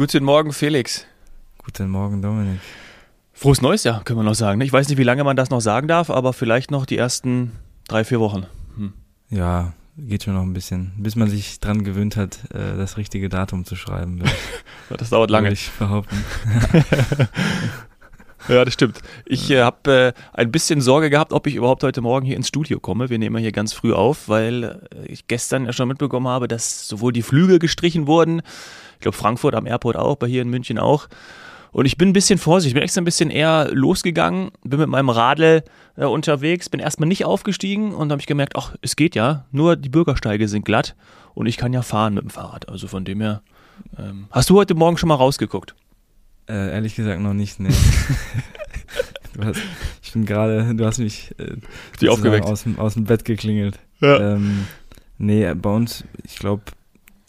Guten Morgen, Felix. Guten Morgen, Dominik. Frohes Neues Jahr, können wir noch sagen. Ich weiß nicht, wie lange man das noch sagen darf, aber vielleicht noch die ersten drei, vier Wochen. Hm. Ja, geht schon noch ein bisschen, bis man sich dran gewöhnt hat, äh, das richtige Datum zu schreiben. Das dauert lange. würde ich behaupten. Ja, das stimmt. Ich äh, habe äh, ein bisschen Sorge gehabt, ob ich überhaupt heute Morgen hier ins Studio komme. Wir nehmen hier ganz früh auf, weil äh, ich gestern ja schon mitbekommen habe, dass sowohl die Flüge gestrichen wurden, ich glaube Frankfurt am Airport auch, bei hier in München auch. Und ich bin ein bisschen vorsichtig, bin extra ein bisschen eher losgegangen, bin mit meinem Radl äh, unterwegs, bin erstmal nicht aufgestiegen und habe ich gemerkt, ach, es geht ja, nur die Bürgersteige sind glatt und ich kann ja fahren mit dem Fahrrad. Also von dem her. Ähm, hast du heute Morgen schon mal rausgeguckt? Äh, ehrlich gesagt noch nicht, nee. du hast, ich bin gerade, du hast mich äh, Die aufgeweckt. Aus, dem, aus dem Bett geklingelt. Ja. Ähm, nee, bei uns, ich glaube,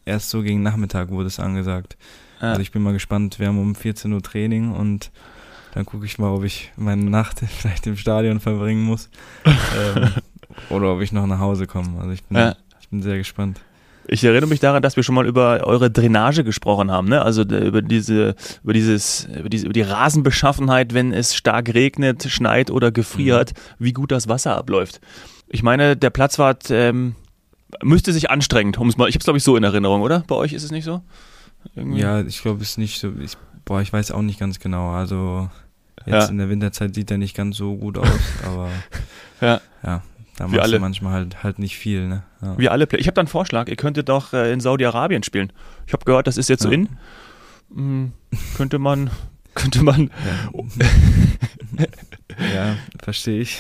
erst so gegen Nachmittag wurde es angesagt. Ja. Also ich bin mal gespannt, wir haben um 14 Uhr Training und dann gucke ich mal, ob ich meine Nacht vielleicht im Stadion verbringen muss. ähm, oder ob ich noch nach Hause komme. Also ich bin, Ja. ich bin sehr gespannt. Ich erinnere mich daran, dass wir schon mal über eure Drainage gesprochen haben, ne? Also über diese, über dieses, über diese, über die Rasenbeschaffenheit, wenn es stark regnet, schneit oder gefriert, wie gut das Wasser abläuft. Ich meine, der Platzwart ähm, müsste sich anstrengen, um es mal. Ich habe es glaube ich so in Erinnerung, oder? Bei euch ist es nicht so? Irgendwie? Ja, ich glaube, es ist nicht so. Ich, boah, ich weiß auch nicht ganz genau. Also jetzt Ja. in der Winterzeit sieht er nicht ganz so gut aus, aber Ja. ja, da Wir machst alle. du manchmal halt, halt nicht viel, ne? Ja. Wir alle. Ich habe da einen Vorschlag. Ihr könntet doch äh, in Saudi-Arabien spielen. Ich habe gehört, das ist jetzt so Ja. in. Hm, könnte man, könnte man. Ja, ja verstehe ich.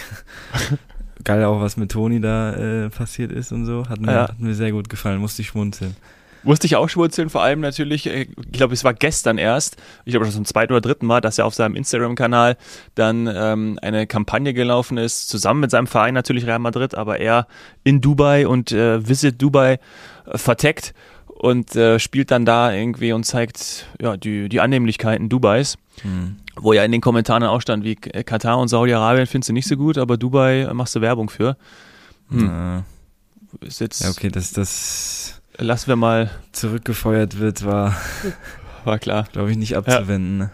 Geil auch, was mit Toni da äh, passiert ist und so. Hat mir, hat mir sehr gut gefallen, musste ich schmunzeln. Musste ich auch schwurzeln, vor allem natürlich, äh, ich glaube, es war gestern erst, ich glaube schon zum zweiten oder dritten Mal, dass er auf seinem Instagram-Kanal dann ähm, eine Kampagne gelaufen ist, zusammen mit seinem Verein natürlich Real Madrid, aber er in Dubai und äh, Visit Dubai äh, verteckt und äh, spielt dann da irgendwie und zeigt ja, die, die Annehmlichkeiten Dubais, Hm. wo ja in den Kommentaren auch stand, wie äh, Katar und Saudi-Arabien findest du nicht so gut, aber Dubai äh, machst du Werbung für. Hm. Äh, Ist jetzt, ja, okay, dass das lassen wir mal, zurückgefeuert wird, war, war klar. glaube ich, nicht abzuwenden. Ne?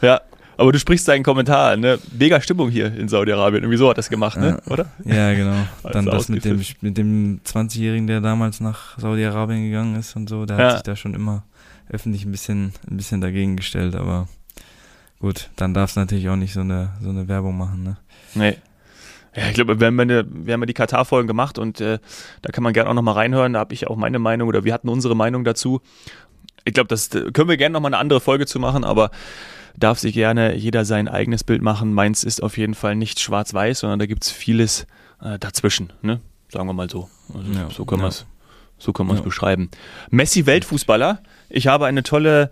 Ja. Ja, aber du sprichst deinen Kommentar ne? Mega Stimmung hier in Saudi-Arabien. Irgendwie so hat das gemacht, ne? Oder? Ja, genau. Dann das mit dem, mit dem 20-Jährigen, der damals nach Saudi-Arabien gegangen ist und so, der Ja. hat sich da schon immer öffentlich ein bisschen, ein bisschen dagegen gestellt, aber gut, dann darf es natürlich auch nicht so eine, so eine Werbung machen, ne? Nee. Ja, ich glaube, wir haben, eine, wir haben ja die Katar-Folgen gemacht und äh, da kann man gerne auch nochmal reinhören. Da habe ich auch meine Meinung oder wir hatten unsere Meinung dazu. Ich glaube, das äh, können wir gerne nochmal eine andere Folge zu machen, aber darf sich gerne jeder sein eigenes Bild machen. Meins ist auf jeden Fall nicht schwarz-weiß, sondern da gibt es vieles äh, dazwischen, ne? Sagen wir mal so. Also, Ja, so können ja. wir es so es Ja. beschreiben. Messi Weltfußballer. Ich habe eine tolle,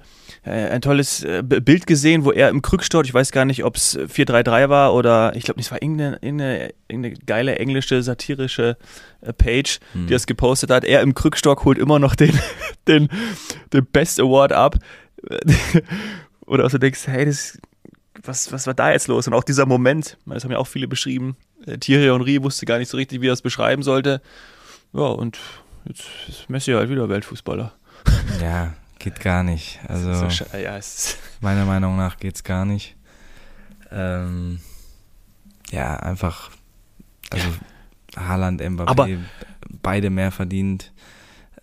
ein tolles äh, Bild gesehen, wo er im Krückstock, ich weiß gar nicht, ob es 433 war oder ich glaube, es war irgendeine, irgendeine, irgendeine geile englische satirische äh, Page, Hm. die das gepostet hat. Er im Krückstock holt immer noch den, den, den Best Award ab. oder auch so denkst, hey, das, was, was war da jetzt los? Und auch dieser Moment, das haben ja auch viele beschrieben. Äh, Thierry Henry wusste gar nicht so richtig, wie er es beschreiben sollte. Ja, und jetzt ist Messi halt wieder Weltfußballer. Ja, geht gar nicht. Also ist ja, ja, es meiner Meinung nach geht's gar nicht. Ähm, ja, einfach, also Haaland, Mbappé, Aber- beide mehr verdient.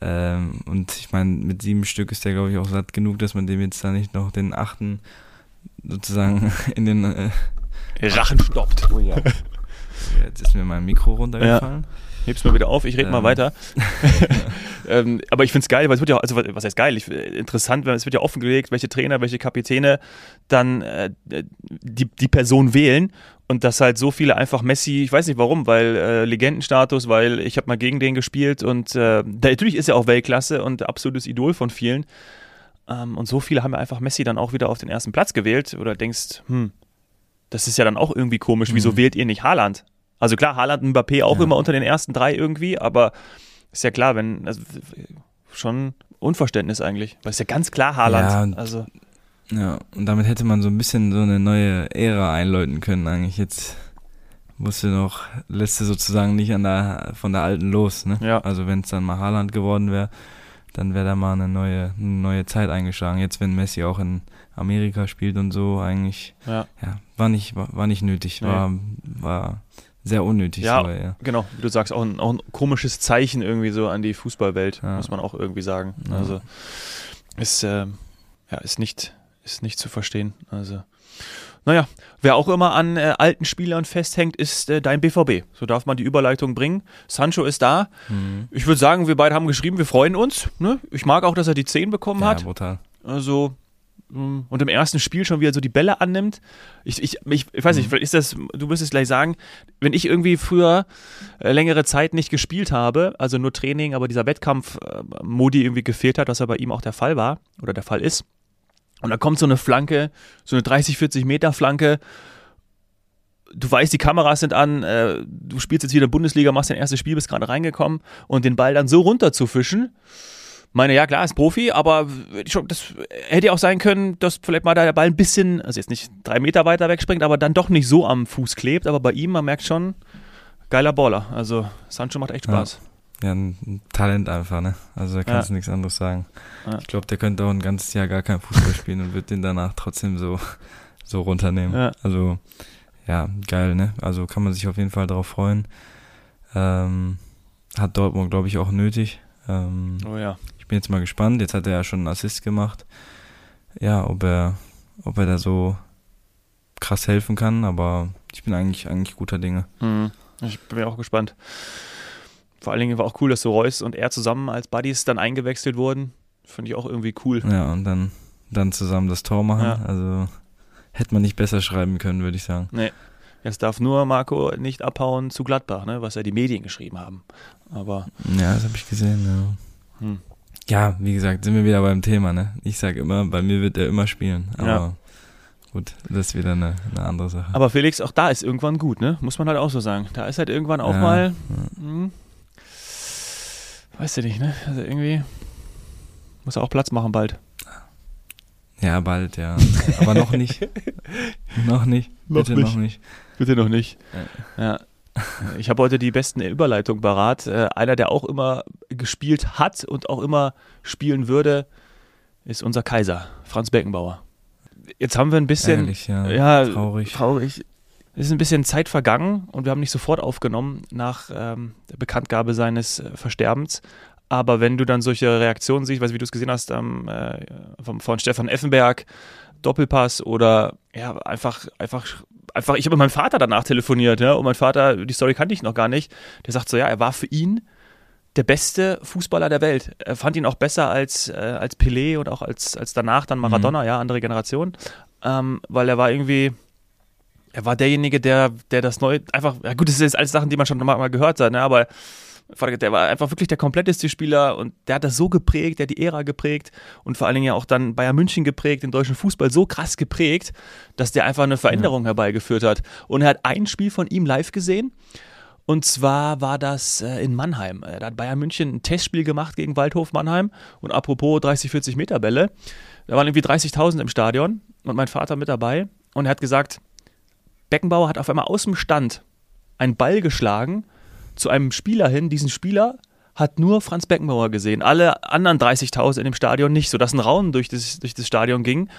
Ähm, und ich meine, mit sieben Stück ist der, glaube ich, auch satt genug, dass man dem jetzt da nicht noch den achten sozusagen in den. Äh, Rachen stoppt. oh ja. Jetzt ist mir mein Mikro runtergefallen. Heb's mal wieder auf, ich rede mal Ähm. weiter. ähm, aber ich find's geil, weil es wird ja, also was heißt geil? Ich, interessant, weil es wird ja offengelegt, welche Trainer, welche Kapitäne dann äh, die, die Person wählen und dass halt so viele einfach Messi, ich weiß nicht warum, weil äh, Legendenstatus, weil ich habe mal gegen den gespielt und äh, natürlich ist er auch Weltklasse und absolutes Idol von vielen. Ähm, und so viele haben ja einfach Messi dann auch wieder auf den ersten Platz gewählt oder denkst, hm, das ist ja dann auch irgendwie komisch, wieso Mhm. wählt ihr nicht Haaland? Also klar, Haaland und Mbappé auch Ja. immer unter den ersten drei irgendwie, aber ist ja klar, wenn, also, schon Unverständnis eigentlich, weil es ist ja ganz klar Haaland. Ja, und- also, Ja, und damit hätte man so ein bisschen so eine neue Ära einläuten können eigentlich. Jetzt musste noch, lässt du sozusagen nicht an der, von der alten los, ne? Ja. Also wenn es dann mal Haaland geworden wäre, dann wäre da mal eine neue, eine neue Zeit eingeschlagen. Jetzt, wenn Messi auch in Amerika spielt und so, eigentlich, Ja. ja, war nicht, war, war nicht nötig, Nee. war, war sehr unnötig. Ja, so, ja. Genau, wie du sagst, auch ein, auch ein komisches Zeichen irgendwie so an die Fußballwelt, Ja. muss man auch irgendwie sagen. Ja. Also ist, ähm, ja, ist nicht, ist nicht zu verstehen. Also, naja, wer auch immer an äh, alten Spielern festhängt, ist äh, dein BVB. So darf man die Überleitung bringen. Sancho ist da. Mhm. Ich würde sagen, wir beide haben geschrieben, wir freuen uns. Ne? Ich mag auch, dass er die 10 bekommen ja, hat. brutal. Also, und im ersten Spiel schon wieder so die Bälle annimmt. Ich, ich, ich, ich weiß nicht, Mhm. vielleicht ist das, du wirst es gleich sagen, wenn ich irgendwie früher äh, längere Zeit nicht gespielt habe, also nur Training, aber dieser Wettkampf-Modi irgendwie gefehlt hat, was ja bei ihm auch der Fall war oder der Fall ist. Und da kommt so eine Flanke, so eine 30, 40 Meter Flanke. Du weißt, die Kameras sind an, äh, du spielst jetzt wieder Bundesliga, machst dein erstes Spiel, bist gerade reingekommen und den Ball dann so runter zu fischen, meine, ja klar, ist Profi, aber das hätte ja auch sein können, dass vielleicht mal da der Ball ein bisschen, also jetzt nicht drei Meter weiter wegspringt, aber dann doch nicht so am Fuß klebt. Aber bei ihm, man merkt schon, geiler Baller. Also Sancho macht echt Ja. Spaß. Ja, ein Talent einfach, ne? Also da kannst du nichts anderes sagen. Ja. Ich glaube, der könnte auch ein ganzes Jahr gar kein Fußball spielen und wird den danach trotzdem so, so runternehmen. Ja. Also, ja, geil, ne? Also kann man sich auf jeden Fall darauf freuen. Ähm, hat Dortmund, glaube ich, auch nötig. Ähm, Oh ja. Bin jetzt mal gespannt. Jetzt hat er ja schon einen Assist gemacht. Ja, ob er, ob er da so krass helfen kann, aber ich bin eigentlich, eigentlich guter Dinge. Mhm. Ich bin mir auch gespannt. Vor allen Dingen war auch cool, dass so Reus und er zusammen als Buddies dann eingewechselt wurden. Finde ich auch irgendwie cool. Ja, und dann, dann zusammen das Tor machen. Ja. Also hätte man nicht besser schreiben können, würde ich sagen. Jetzt darf nur Marco nicht abhauen zu Gladbach, ne, was ja die Medien geschrieben haben. Aber Ja, das habe ich gesehen, ja. hm. Ja, wie gesagt, sind wir wieder beim Thema, ne? Ich sage immer, bei mir wird er immer spielen. Aber Ja. gut, das ist wieder eine, eine andere Sache. Aber Felix, auch da ist irgendwann gut, ne? Muss man halt auch so sagen. Da ist halt irgendwann auch Ja, mal. ja. Hm, weißt du nicht, ne? Also irgendwie muss er auch Platz machen bald. Ja, bald, ja. Aber noch nicht. noch nicht. Bitte noch nicht. Bitte noch nicht. Ja. Ich habe heute die besten Überleitungen parat. Äh, einer, der auch immer gespielt hat und auch immer spielen würde, ist unser Kaiser, Franz Beckenbauer. Jetzt haben wir ein bisschen. Ärgerlich, ja. ja, Traurig. traurig. Es ist ein bisschen Zeit vergangen und wir haben nicht sofort aufgenommen nach ähm, der Bekanntgabe seines äh, Versterbens. Aber wenn du dann solche Reaktionen siehst, weiß wie du es gesehen hast, ähm, äh, vom, von Stefan Effenberg, Doppelpass oder ja, einfach, einfach, einfach, ich habe mit meinem Vater danach telefoniert, ja, und mein Vater, die Story kannte ich noch gar nicht, der sagt so, ja, er war für ihn der beste Fußballer der Welt. Er fand ihn auch besser als, äh, als Pelé und auch als, als danach dann Maradona, ja, andere Generation, ähm, weil er war irgendwie, er war derjenige, der, der das neue, einfach, ja gut, das ist jetzt alles Sachen, die man schon mal, mal gehört hat, ne, aber der war einfach wirklich der kompletteste Spieler und der hat das so geprägt, der hat die Ära geprägt und vor allen Dingen ja auch dann Bayern München geprägt, den deutschen Fußball so krass geprägt, dass der einfach eine Veränderung herbeigeführt hat. Und er hat ein Spiel von ihm live gesehen und zwar war das äh, in Mannheim. Äh, Da hat Bayern München ein Testspiel gemacht gegen Waldhof Mannheim und apropos 30, 40 Meter Bälle, da waren irgendwie 30.000 im Stadion und mein Vater mit dabei und er hat gesagt, Beckenbauer hat auf einmal aus dem Stand einen Ball geschlagen zu einem Spieler hin. Diesen Spieler hat nur Franz Beckenbauer gesehen. Alle anderen 30.000 in dem Stadion nicht, sodass ein Raum durch das, durch das Stadion ging.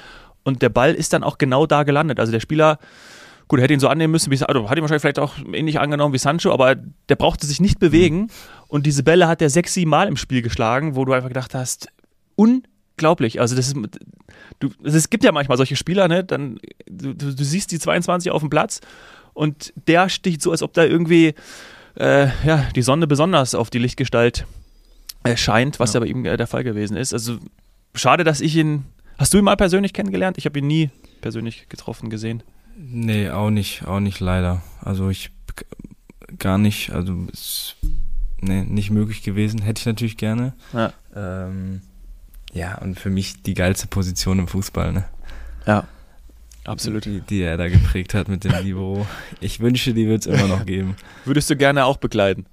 Und der Ball ist dann auch genau da gelandet. Also der Spieler, gut, er hätte ihn so annehmen müssen, wie, also hat ihn wahrscheinlich vielleicht auch ähnlich angenommen wie Sancho, aber der brauchte sich nicht bewegen. Und diese Bälle hat er sechs, sieben Mal im Spiel geschlagen, wo du einfach gedacht hast, unglaublich. Also das ist, du, es gibt ja manchmal solche Spieler, ne? Dann, du, du, du siehst die 22 auf dem Platz und der sticht so, als ob da irgendwie äh, ja, die Sonne besonders auf die Lichtgestalt äh, scheint, was ja, Ja. bei ihm äh, der Fall gewesen ist. Also schade, dass ich ihn. Hast du ihn mal persönlich kennengelernt? Ich habe ihn nie persönlich getroffen gesehen. Nee, auch nicht, auch nicht leider. Also ich gar nicht, also ist nee, nicht möglich gewesen. Hätte ich natürlich gerne. Ja. Ähm, ja, und für mich die geilste Position im Fußball, ne? Ja. Absolut. Die, die er da geprägt hat mit dem Libero. Ich wünsche, die wird es immer noch geben. Würdest du gerne auch bekleiden?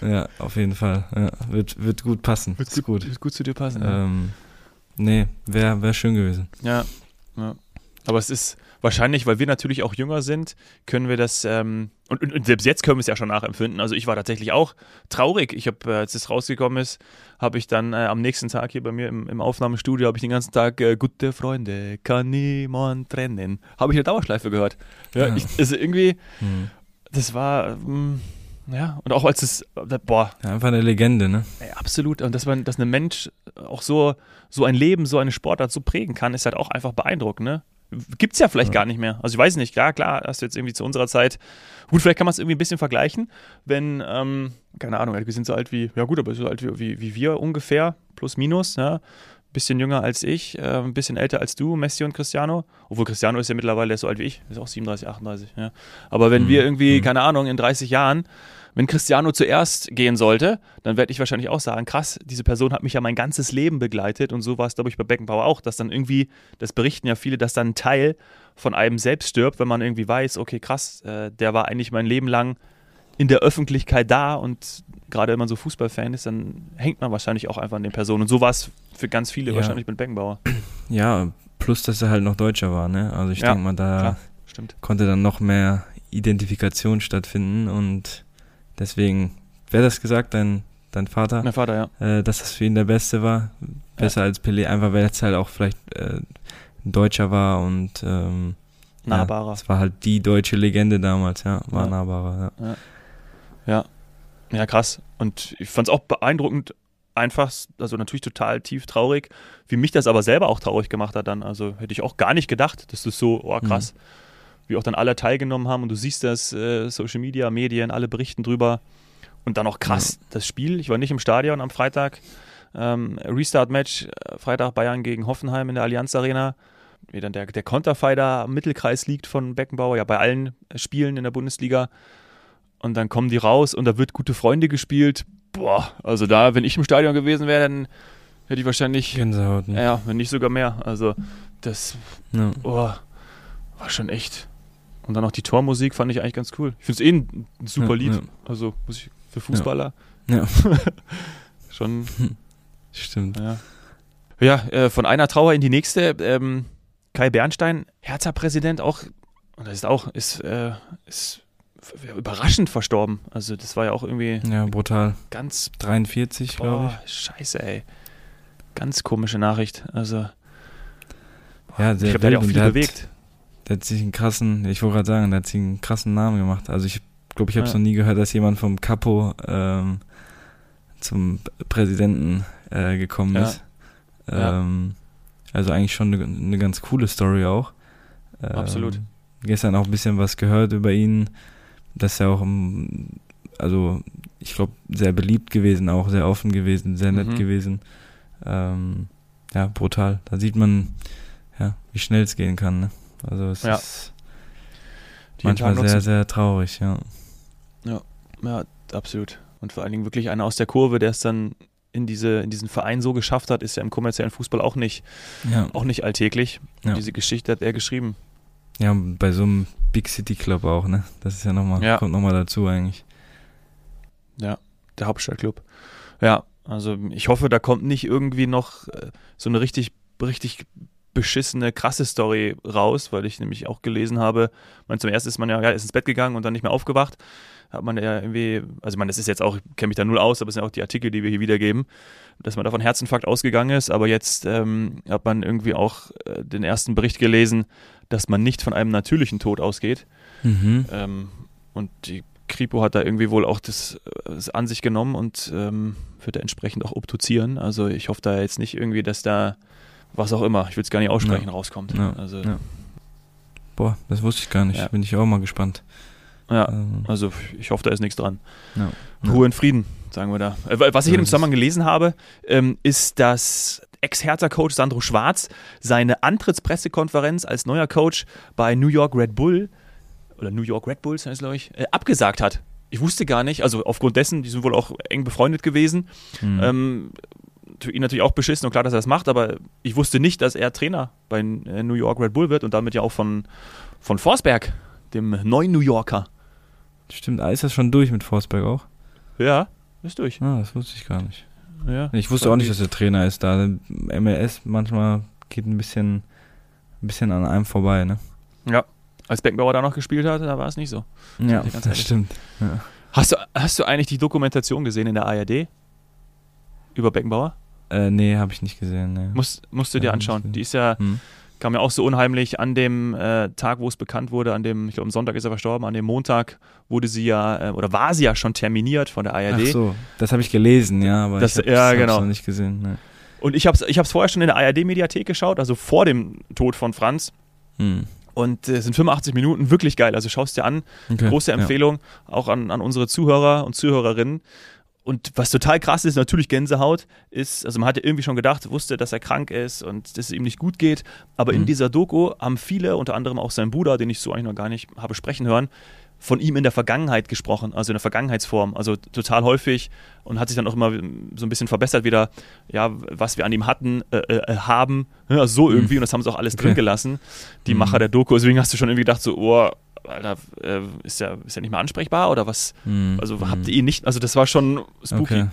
Ja, auf jeden Fall. Ja, wird, wird gut passen. ist gut. Wird gut zu dir passen. ja. Ähm, nee, wäre wär schön gewesen. Ja, ja. Aber es ist wahrscheinlich, weil wir natürlich auch jünger sind, können wir das, ähm, und, und, und, selbst jetzt können wir es ja schon nachempfinden. Also ich war tatsächlich auch traurig. Ich habe, äh, als es rausgekommen ist, habe ich dann äh, am nächsten Tag hier bei mir im, im Aufnahmestudio, habe ich den ganzen Tag äh, Gute Freunde, kann niemand trennen. Habe ich eine Dauerschleife gehört. Ja, ja. Ich, also irgendwie, hm. das war, mh, hm, ja, und auch als es, äh, boah. Ja, einfach eine Legende, ne? Ey, absolut. Und dass man, dass ein Mensch auch so, so ein Leben, so eine Sportart so prägen kann, ist halt auch einfach beeindruckend, ne? Gibt es ja vielleicht ja. gar nicht mehr. Also ich weiß nicht, klar, klar, hast du jetzt irgendwie zu unserer Zeit, gut, vielleicht kann man es irgendwie ein bisschen vergleichen, wenn, ähm, keine Ahnung, wir sind so alt wie, ja gut, aber so alt wie, wie wir ungefähr, plus minus, ja, bisschen jünger als ich, äh, ein bisschen älter als du, Messi und Cristiano. Obwohl Cristiano ist ja mittlerweile so alt wie ich, ist auch 37, 38, ja. Aber wenn mhm. wir irgendwie, mhm. keine Ahnung, in 30 Jahren wenn Cristiano zuerst gehen sollte, dann werde ich wahrscheinlich auch sagen, krass, diese Person hat mich ja mein ganzes Leben begleitet und so war es, glaube ich, bei Beckenbauer auch, dass dann irgendwie, das berichten ja viele, dass dann ein Teil von einem selbst stirbt, wenn man irgendwie weiß, okay, krass, äh, der war eigentlich mein Leben lang in der Öffentlichkeit da und gerade wenn man so Fußballfan ist, dann hängt man wahrscheinlich auch einfach an den Personen. Und so war es für ganz viele ja. wahrscheinlich mit Beckenbauer. Ja, plus dass er halt noch Deutscher war, ne? Also ich ja, denke mal, da klar, konnte dann noch mehr Identifikation stattfinden und Deswegen, wer das gesagt, dein, dein Vater? Mein Vater, ja. Äh, dass das für ihn der Beste war. Besser ja. als Pelé, einfach weil es halt auch vielleicht äh, ein Deutscher war und ähm, nahbarer. Es ja, war halt die deutsche Legende damals, ja, war ja. nahbarer, ja. ja. Ja, krass. Und ich fand es auch beeindruckend, einfach, also natürlich total tief traurig, wie mich das aber selber auch traurig gemacht hat dann. Also hätte ich auch gar nicht gedacht, dass das so, oh krass. Mhm wie auch dann alle teilgenommen haben und du siehst das, äh, Social Media, Medien, alle berichten drüber. Und dann auch krass, ja. das Spiel, ich war nicht im Stadion am Freitag, ähm, Restart-Match, äh, Freitag Bayern gegen Hoffenheim in der Allianz Arena, wie dann der, der Konterfighter am Mittelkreis liegt von Beckenbauer, ja bei allen Spielen in der Bundesliga. Und dann kommen die raus und da wird gute Freunde gespielt. Boah, also da, wenn ich im Stadion gewesen wäre, dann hätte ich wahrscheinlich. Gänsehaut. Ne? Ja, wenn nicht sogar mehr. Also das ja. oh, war schon echt und dann auch die Tormusik fand ich eigentlich ganz cool. Ich finde es eh ein, super ja, Lied. Ja. Also muss ich, für Fußballer. Ja. Schon. Stimmt. Ja, ja äh, von einer Trauer in die nächste. Ähm, Kai Bernstein, Hertha-Präsident, auch, und das ist auch, ist, äh, ist überraschend verstorben. Also das war ja auch irgendwie. Ja, brutal. Ganz. 43, glaube ich. Scheiße, ey. Ganz komische Nachricht. Also. Ja, sehr ich glaube, der hat ja auch viel bewegt. Der hat sich einen krassen, ich wollte gerade sagen, der hat sich einen krassen Namen gemacht. Also ich glaube, ich habe es ja. noch nie gehört, dass jemand vom Capo ähm, zum Präsidenten äh, gekommen ja. ist. Ähm, also eigentlich schon eine, eine, ganz coole Story auch. Ähm, Absolut. Gestern auch ein bisschen was gehört über ihn, dass er auch, also ich glaube, sehr beliebt gewesen, auch sehr offen gewesen, sehr nett mhm. gewesen. Ähm, ja, brutal. Da sieht man, ja, wie schnell es gehen kann. Ne? Also es ja. ist Die manchmal sehr, sehr traurig, ja. Ja, ja, absolut. Und vor allen Dingen wirklich einer aus der Kurve, der es dann in, diese, in diesen Verein so geschafft hat, ist ja im kommerziellen Fußball auch nicht, ja. auch nicht alltäglich. Ja. Diese Geschichte hat er geschrieben. Ja, bei so einem Big City Club auch, ne? Das ist ja nochmal, ja. kommt nochmal dazu eigentlich. Ja, der Hauptstadtclub. Ja, also ich hoffe, da kommt nicht irgendwie noch äh, so eine richtig, richtig beschissene, krasse Story raus, weil ich nämlich auch gelesen habe, man zum ersten ist man ja, ja ist ins Bett gegangen und dann nicht mehr aufgewacht. Hat man ja irgendwie, also man, das ist jetzt auch, ich kenne mich da null aus, aber es sind auch die Artikel, die wir hier wiedergeben, dass man da von Herzinfarkt ausgegangen ist, aber jetzt ähm, hat man irgendwie auch äh, den ersten Bericht gelesen, dass man nicht von einem natürlichen Tod ausgeht. Mhm. Ähm, und die Kripo hat da irgendwie wohl auch das, das an sich genommen und ähm, wird entsprechend auch obduzieren. Also ich hoffe da jetzt nicht irgendwie, dass da was auch immer, ich will es gar nicht aussprechen, ja. rauskommt. Ja. Also, ja. Boah, das wusste ich gar nicht. Bin ich auch mal gespannt. Ja, ähm. also ich hoffe, da ist nichts dran. Ruhe und Frieden, sagen wir da. Äh, was ich in dem Zusammenhang gelesen habe, ähm, ist, dass Ex-Hertha-Coach Sandro Schwarz seine Antrittspressekonferenz als neuer Coach bei New York Red Bull oder New York Red Bulls heißt glaube ich, äh, abgesagt hat. Ich wusste gar nicht, also aufgrund dessen, die sind wohl auch eng befreundet gewesen, mhm. ähm, ihn natürlich auch beschissen und klar, dass er das macht, aber ich wusste nicht, dass er Trainer bei äh, New York Red Bull wird und damit ja auch von, von Forsberg, dem neuen New Yorker. Stimmt, ist das schon durch mit Forsberg auch? Ja, ist durch. Ah, das wusste ich gar nicht. Ja, ich wusste auch nicht, dass er Trainer ist. Da MLS manchmal geht ein bisschen, ein bisschen an einem vorbei, ne? Ja, Als Beckenbauer da noch gespielt hat, da war es nicht so. Ja, das stimmt. Ja. Hast, du, hast du eigentlich die Dokumentation gesehen in der ARD? Über Beckenbauer? Äh, nee, habe ich nicht gesehen. Nee. Musst, musst du dir anschauen. Die ist ja, hm. kam ja auch so unheimlich an dem äh, Tag, wo es bekannt wurde, an dem, ich glaube, am Sonntag ist er verstorben, an dem Montag wurde sie ja, äh, oder war sie ja schon terminiert von der ARD. Ach so, das habe ich gelesen, ja, aber das, ich habe ja, genau. noch nicht gesehen. Nee. Und ich habe es ich vorher schon in der ARD-Mediathek geschaut, also vor dem Tod von Franz. Hm. Und es äh, sind 85 Minuten wirklich geil. Also schaust dir an. Okay, Große Empfehlung auch an, an unsere Zuhörer und Zuhörerinnen. Und was total krass ist, natürlich Gänsehaut, ist, also man hatte irgendwie schon gedacht, wusste, dass er krank ist und dass es ihm nicht gut geht. Aber Mhm. in dieser Doku haben viele, unter anderem auch sein Bruder, den ich so eigentlich noch gar nicht habe sprechen hören, von ihm in der Vergangenheit gesprochen, also in der Vergangenheitsform, also total häufig und hat sich dann auch immer so ein bisschen verbessert wieder, ja, was wir an ihm hatten, äh, äh, haben, ja, also so Mhm. irgendwie und das haben sie auch alles drin Okay. gelassen, die Mhm. Macher der Doku, deswegen hast du schon irgendwie gedacht so, oh, Alter, äh, ist ja ist ja nicht mehr ansprechbar oder was? Hm. Also hm. habt ihr ihn nicht, also das war schon spooky. Okay,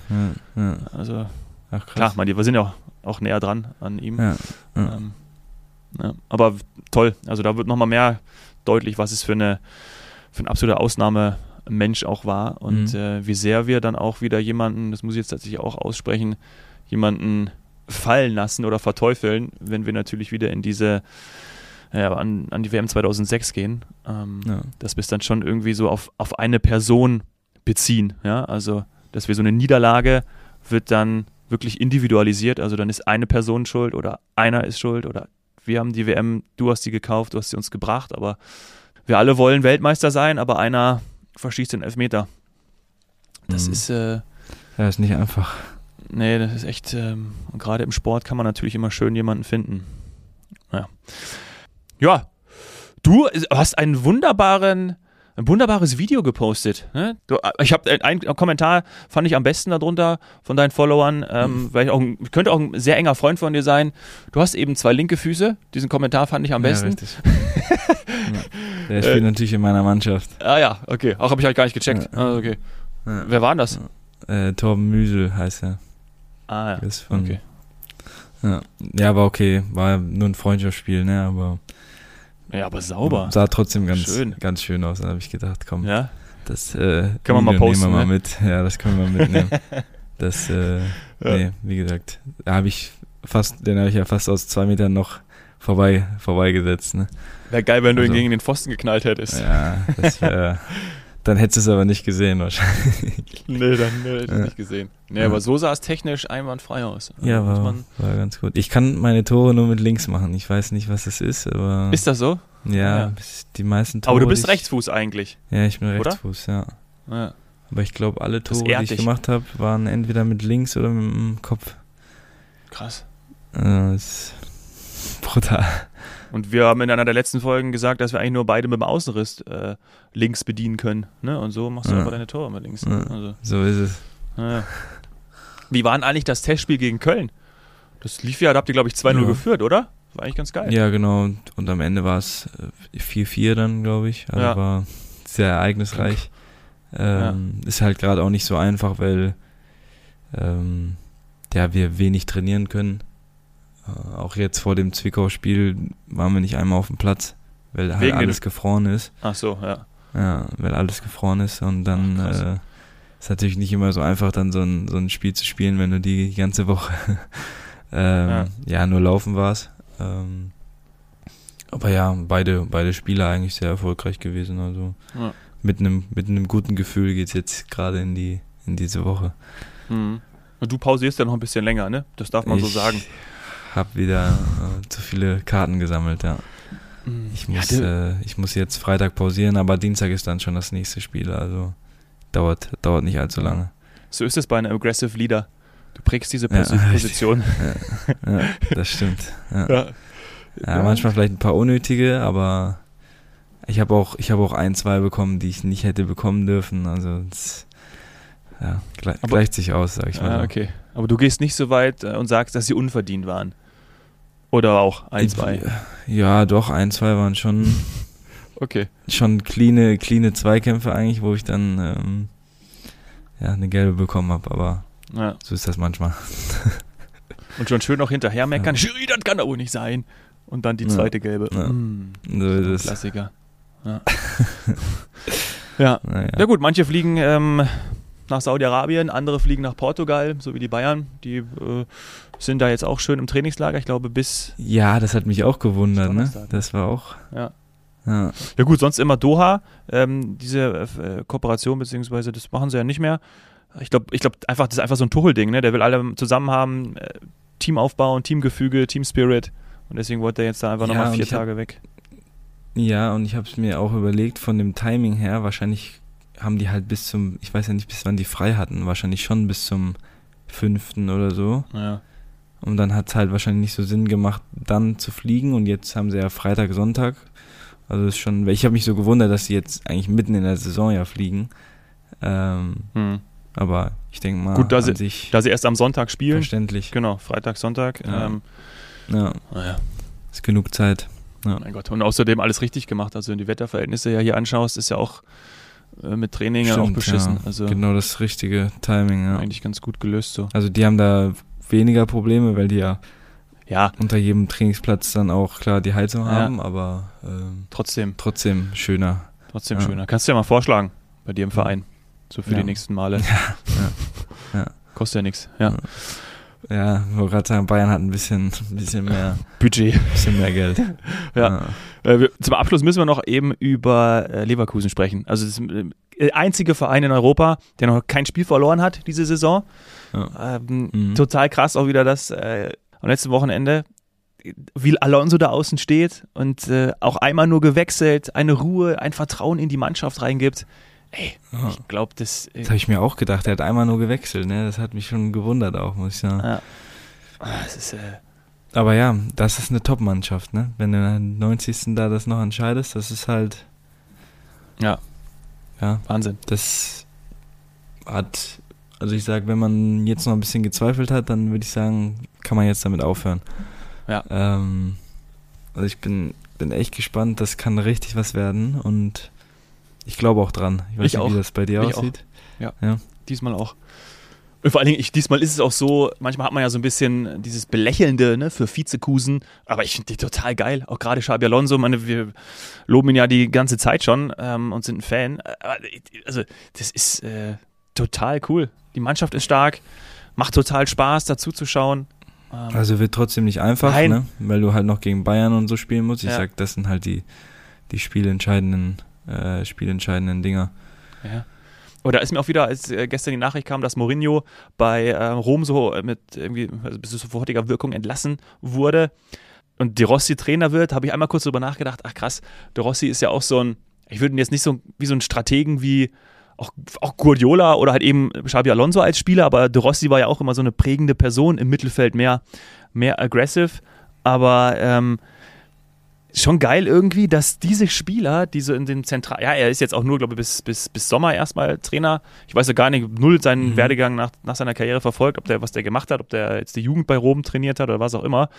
ja, ja. Also Ach, klar, man, wir sind ja auch, auch näher dran an ihm. Ja. Ähm. Aber toll, also da wird nochmal mehr deutlich, was es für eine für ein absoluter Ausnahmemensch auch war und Mhm. äh, wie sehr wir dann auch wieder jemanden, das muss ich jetzt tatsächlich auch aussprechen, jemanden fallen lassen oder verteufeln, wenn wir natürlich wieder in diese ja, an, an die WM 2006 gehen, ähm, Ja. dass wir es dann schon irgendwie so auf, auf eine Person beziehen, ja, also dass wir so eine Niederlage wird dann wirklich individualisiert, also dann ist eine Person schuld oder einer ist schuld oder wir haben die WM, du hast die gekauft, du hast sie uns gebracht, aber wir alle wollen Weltmeister sein, aber einer verschießt den Elfmeter. Das Mhm. ist, äh, Ja, ist nicht einfach. nee, das ist echt, ähm, und gerade im Sport kann man natürlich immer schön jemanden finden. Ja. Ja, du hast einen wunderbaren, ein wunderbares Video gepostet. Ne? Du, ich habe einen Kommentar fand ich am besten darunter von deinen Followern, ähm, weil ich auch, könnte auch ein sehr enger Freund von dir sein. Du hast eben zwei linke Füße. Diesen Kommentar fand ich am Ja, besten. ja. Der spielt natürlich in meiner Mannschaft. ah ja, okay. Auch habe ich halt gar nicht gecheckt. Ja. Ah, okay. Ja. Wer war denn das? Äh, Torben Müsel heißt er. Ah ja. Okay. ja. ja, war okay. War nur ein Freundschaftsspiel, ne? Aber Ja, aber sauber. sah trotzdem ganz Schön. ganz schön aus. Da habe ich gedacht, komm, Ja. das äh, Kann man mal posten, nehmen wir mal ne? mit. Ja, das können wir mal mitnehmen. das, äh, Ja. nee, wie gesagt, da habe ich fast, den habe ich ja fast aus zwei Metern noch vorbei, vorbeigesetzt, ne? Wäre geil, wenn du ihn Also- gegen den Pfosten geknallt hättest. Ja, das wäre. dann hättest du es aber nicht gesehen wahrscheinlich. Nee, dann nee, hätte ich Ja. nicht gesehen. Nee, Ja. aber so sah es technisch einwandfrei aus. Also Ja, war, war ganz gut. Ich kann meine Tore nur mit links machen. Ich weiß nicht, was das ist, aber. ist das so? ja, ja. die meisten Tore. Aber du bist ich, Rechtsfuß eigentlich. Ja, ich bin? Rechtsfuß, ja. Ja. Aber ich glaube, alle Tore, die ich gemacht habe, waren entweder mit links oder mit dem Kopf. Krass. Das ist brutal. Und wir haben in einer der letzten Folgen gesagt, dass wir eigentlich nur beide mit dem Außenriss äh, links bedienen können. Ne? Und so machst du Ja. einfach deine Tore mit links. Ja. Also, So ist es. naja. Wie war denn eigentlich das Testspiel gegen Köln? Das lief ja, da habt ihr, glaube ich, 2-0 Ja. geführt, oder? War eigentlich ganz geil. Ja, genau. Und, und am Ende war es äh, 4-4 dann, glaube ich. Also Ja. war sehr ereignisreich. Ähm, Ist halt gerade auch nicht so einfach, weil ähm, ja, wir wenig trainieren können. Äh, auch jetzt vor dem Zwickau-Spiel waren wir nicht einmal auf dem Platz, weil halt Wegen alles gefroren ist. Ach so, ja. Ja, weil alles gefroren ist und dann Ach, äh, ist natürlich nicht immer so einfach, dann so ein, so ein Spiel zu spielen, wenn du die ganze Woche ähm, Ja. ja. nur laufen warst. Ähm, aber ja, beide, beide Spiele eigentlich sehr erfolgreich gewesen. Also Ja. mit einem mit einem guten Gefühl geht's jetzt gerade in die in diese Woche. Mhm. Und du pausierst ja noch ein bisschen länger, ne? Das darf man so Ich sagen. Hab wieder äh, zu viele Karten gesammelt, ja. Ich muss, ja, äh, ich muss jetzt Freitag pausieren, aber Dienstag ist dann schon das nächste Spiel. Also dauert, dauert nicht allzu lange. so ist es bei einem Aggressive Leader. Du prägst diese Ja, Pos richtig. Position. Ja, das stimmt. Ja. Ja. Ja, manchmal vielleicht ein paar unnötige, aber ich habe auch, ich habe auch ein, zwei bekommen, die ich nicht hätte bekommen dürfen. Also es, ja, gle Aber- gleicht sich aus, sag ich mal. Ah, so. okay. Aber du gehst nicht so weit äh, und sagst, dass sie unverdient waren. Oder auch ein, zwei. Ja, doch, ein, zwei waren schon, Okay. schon cleane, cleane Zweikämpfe eigentlich, wo ich dann ähm, ja, eine gelbe bekommen habe, aber Ja. so ist das manchmal. Und schon schön noch hinterher meckern. Ja. Schiri, das kann doch wohl nicht sein. Und dann die Ja. zweite gelbe. Ja. Mm, So ist es. Klassiker. Ja. ja. Naja. ja gut, manche fliegen ähm, nach Saudi-Arabien, andere fliegen nach Portugal, so wie die Bayern. Die äh, sind da jetzt auch schön im Trainingslager. Ich glaube, bis. Ja, das hat mich auch gewundert, ne? Ne? Das war auch. Ja. Ja. Ja gut, sonst immer Doha. Ähm, diese äh, Kooperation, beziehungsweise das machen sie ja nicht mehr. Ich glaube, ich glaub einfach, das ist einfach so ein Tuchel-Ding, ne? Der will alle zusammen haben, äh, Team aufbauen, Teamgefüge, Team Spirit. Und deswegen wollte er jetzt da einfach Ja, nochmal und vier ich hab- Tage weg. Ja, und ich habe es mir auch überlegt, von dem Timing her, wahrscheinlich haben die halt bis zum, ich weiß ja nicht, bis wann die frei hatten, wahrscheinlich schon bis zum fünften oder so. Ja. Und dann hat es halt wahrscheinlich nicht so Sinn gemacht, dann zu fliegen. Und jetzt haben sie ja Freitag, Sonntag. Also ist schon, weil ich habe mich so gewundert, dass sie jetzt eigentlich mitten in der Saison ja fliegen. Ähm, Hm. aber ich denke mal, Gut, da sie- Da sie erst am Sonntag spielen. verständlich. Genau, Freitag, Sonntag. Ja. Ähm, Ja, naja, ist genug Zeit. mein Gott. Und außerdem alles richtig gemacht. Also, wenn du die Wetterverhältnisse ja hier anschaust, ist ja auch äh, mit Training ja auch Stimmt, beschissen. ja. Also, Genau das richtige Timing, ja. eigentlich ganz gut gelöst so. Also die haben da weniger Probleme, weil die ja Ja, unter jedem Trainingsplatz dann auch klar die Heizung Ja. haben, aber ähm, trotzdem, trotzdem schöner. trotzdem schöner. Kannst du ja mal vorschlagen bei dir im Verein. So für die nächsten Male. Ja. Kostet ja nichts. Ja. Ja, wollte gerade sagen, Bayern hat ein bisschen, ein bisschen mehr, Budget. bisschen mehr Geld. Ja. Äh, wir, zum Abschluss müssen wir noch eben über äh, Leverkusen sprechen. Also das ist äh, der einzige Verein in Europa, der noch kein Spiel verloren hat diese Saison. Ja. Ähm, Mhm. Total krass auch wieder das äh, am letzten Wochenende, wie Alonso da außen steht und äh, auch einmal nur gewechselt, eine Ruhe, ein Vertrauen in die Mannschaft reingibt. Ey, Ja. ich glaube, das, äh, Das habe ich mir auch gedacht, er hat einmal nur gewechselt, ne? Das hat mich schon gewundert auch, muss ich sagen. ja. Ah, ist äh, Aber ja, das ist eine Top-Mannschaft, ne? Wenn du in der 90. da das noch entscheidest, das ist halt. Ja. Ja, Wahnsinn. das hat. Also ich sag, wenn man jetzt noch ein bisschen gezweifelt hat, dann würde ich sagen, kann man jetzt damit aufhören. Ja. Ähm, also ich bin, bin echt gespannt, das kann richtig was werden und ich glaube auch dran. Ich weiß Ich nicht, auch. wie das bei dir Ich aussieht. Diesmal auch. Und vor allen Dingen, ich, diesmal ist es auch so, manchmal hat man ja so ein bisschen dieses Belächelnde ne, für Vizekusen, aber ich finde die total geil. Auch gerade Xabi Alonso, meine, wir loben ihn ja die ganze Zeit schon ähm, und sind ein Fan. Also, das ist äh, total cool. Die Mannschaft ist stark, macht total Spaß, dazu zu schauen. Ähm, Also wird trotzdem nicht einfach, ne? weil du halt noch gegen Bayern und so spielen musst. Ich Ja. sag, das sind halt die, die spielentscheidenden, äh, spielentscheidenden Dinger. Ja. Oder ist mir auch wieder, als äh, gestern die Nachricht kam, dass Mourinho bei äh, Rom so mit irgendwie also bis zu sofortiger Wirkung entlassen wurde und De Rossi Trainer wird, habe ich einmal kurz drüber nachgedacht, ach krass, De Rossi ist ja auch so ein, ich würde ihn jetzt nicht so wie so ein Strategen wie auch, auch Guardiola oder halt eben Xabi Alonso als Spieler, aber De Rossi war ja auch immer so eine prägende Person im Mittelfeld, mehr, mehr aggressive, aber ähm, schon geil irgendwie, dass diese Spieler, die so in den Zentral, ja, er ist jetzt auch nur, glaube ich, bis, bis, bis Sommer erstmal Trainer. Ich weiß ja gar nicht, null seinen Mhm. Werdegang nach, nach seiner Karriere verfolgt, ob der, was der gemacht hat, ob der jetzt die Jugend bei Rom trainiert hat oder was auch immer.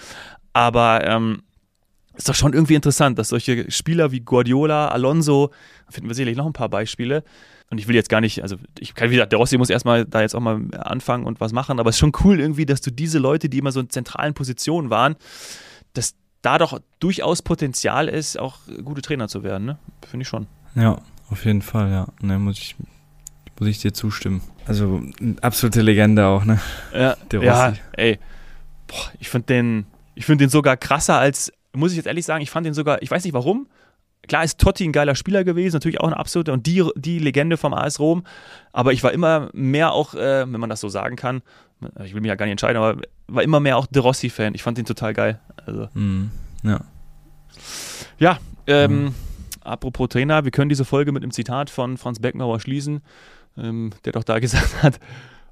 Aber ähm, ist doch schon irgendwie interessant, dass solche Spieler wie Guardiola, Alonso, finden wir sicherlich noch ein paar Beispiele. Und ich will jetzt gar nicht, also ich kann, wie gesagt, der Rossi muss erstmal da jetzt auch mal anfangen und was machen, aber es ist schon cool irgendwie, dass du diese Leute, die immer so in zentralen Positionen waren, dass da doch durchaus Potenzial ist, auch gute Trainer zu werden, ne? Finde ich schon. Ja, auf jeden Fall, ja. Ne, muss ich, muss ich dir zustimmen. Also, eine absolute Legende auch, ne? Ja, Der ja ey. Boah, ich finde den, ich finde den sogar krasser als, muss ich jetzt ehrlich sagen, ich fand den sogar, ich weiß nicht warum. Klar ist Totti ein geiler Spieler gewesen, natürlich auch ein absoluter und die, die Legende vom AS Rom. Aber ich war immer mehr auch, äh, wenn man das so sagen kann, ich will mich ja gar nicht entscheiden, aber war immer mehr auch De Rossi-Fan. Ich fand den total geil. Also, Mhm. Ja. Ja, ähm, Mhm. apropos Trainer, wir können diese Folge mit einem Zitat von Franz Beckenbauer schließen, ähm, der doch da gesagt hat,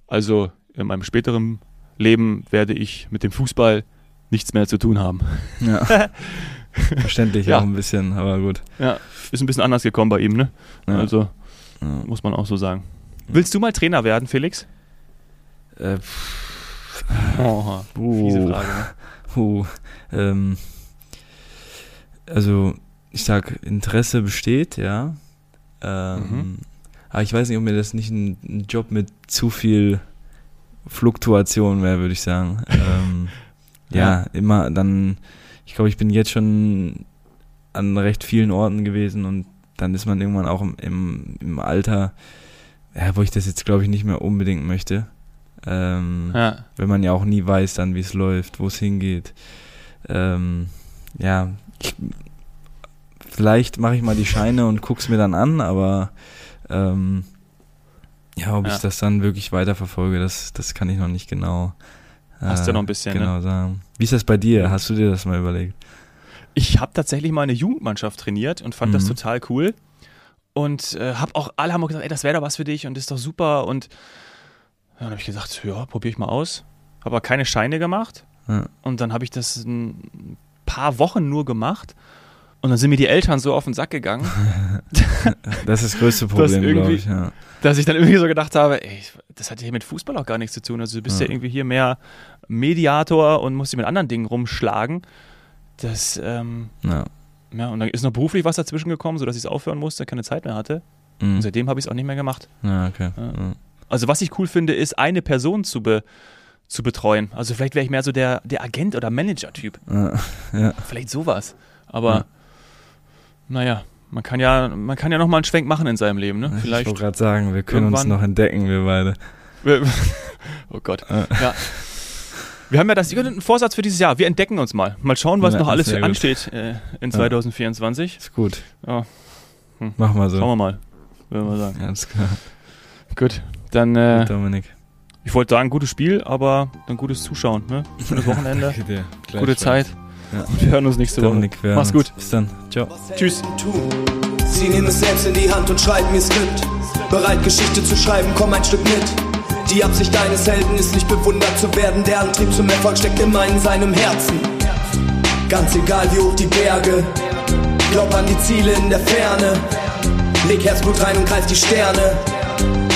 also in meinem späteren Leben werde ich mit dem Fußball nichts mehr zu tun haben. ja. Verständlich Ja. auch ein bisschen, aber gut. Ja, ist ein bisschen anders gekommen bei ihm, ne? Ja. Also muss man auch so sagen. Willst du mal Trainer werden, Felix? Äh, Oh, fiese uh, Frage. Ne? uh, ähm, also, ich sag, Interesse besteht, ja. Ähm, Mhm. Aber ich weiß nicht, ob mir das nicht ein, ein Job mit zu viel Fluktuation wäre, würde ich sagen. ähm, ja. Ja. immer dann, ich glaube, ich bin jetzt schon an recht vielen Orten gewesen und dann ist man irgendwann auch im, im, im Alter, ja, wo ich das jetzt glaube ich nicht mehr unbedingt möchte. Ähm, ja. Wenn man ja auch nie weiß dann, wie es läuft, wo es hingeht. Ähm, ja, ich, vielleicht mache ich mal die Scheine und guck's mir dann an, aber ähm, ja, ob ja. ich das dann wirklich weiterverfolge, das, das kann ich noch nicht genau. Hast du noch ein bisschen, genau ne? sagen. Wie ist das bei dir? Hast du dir das mal überlegt? Ich habe tatsächlich mal eine Jugendmannschaft trainiert und fand mhm. das total cool. Und äh, habe auch, alle haben auch gesagt, ey, das wäre doch was für dich und ist doch super. Und ja, dann habe ich gesagt, ja, probiere ich mal aus. Habe aber keine Scheine gemacht. Ja. Und dann habe ich das ein paar Wochen nur gemacht. Und dann sind mir die Eltern so auf den Sack gegangen. das ist das größte Problem, glaube ich. Ja. Dass ich dann irgendwie so gedacht habe, ey, das hat ja mit Fußball auch gar nichts zu tun. Also du bist ja, ja irgendwie hier mehr Mediator und musst dich mit anderen Dingen rumschlagen. Das, ähm, ja. ja. Und dann ist noch beruflich was dazwischen gekommen, sodass ich es aufhören musste, keine Zeit mehr hatte. Mhm. Und seitdem habe ich es auch nicht mehr gemacht. Ja, okay. Ja. Also was ich cool finde, ist eine Person zu, be, zu betreuen. Also vielleicht wäre ich mehr so der, der Agent- oder Manager-Typ. Ja. Vielleicht sowas. Aber naja, man kann ja, man kann ja noch mal einen Schwenk machen in seinem Leben, ne? Vielleicht. Ich wollte gerade sagen, wir können uns noch entdecken, wir beide. oh Gott. Ja. Wir haben ja das, einen Vorsatz für dieses Jahr. Wir entdecken uns mal. Mal schauen, was ja, noch alles ansteht äh, in 2024. Ja. Ist gut. Ja. Hm. Mach mal so. Schauen wir mal, würde man sagen. Alles klar. Gut, dann. Äh, Dominik. Ich wollte sagen, gutes Spiel, aber dann gutes Zuschauen. Ne? Schönes Wochenende. Gute Zeit. Ja. Wir hören uns nächste Woche. Mach's gut. Bis dann. Ciao. Tschüss. Sie nehmen es selbst in die Hand und schreiben ihr Skript. Bereit, Geschichte zu schreiben, komm ein Stück mit. Die Absicht deines Helden ist nicht bewundert zu werden. Der Antrieb zum Erfolg steckt immer in seinem Herzen. Ganz egal wie hoch die Berge. Glaub an die Ziele in der Ferne. Leg Herzblut rein und greif die Sterne.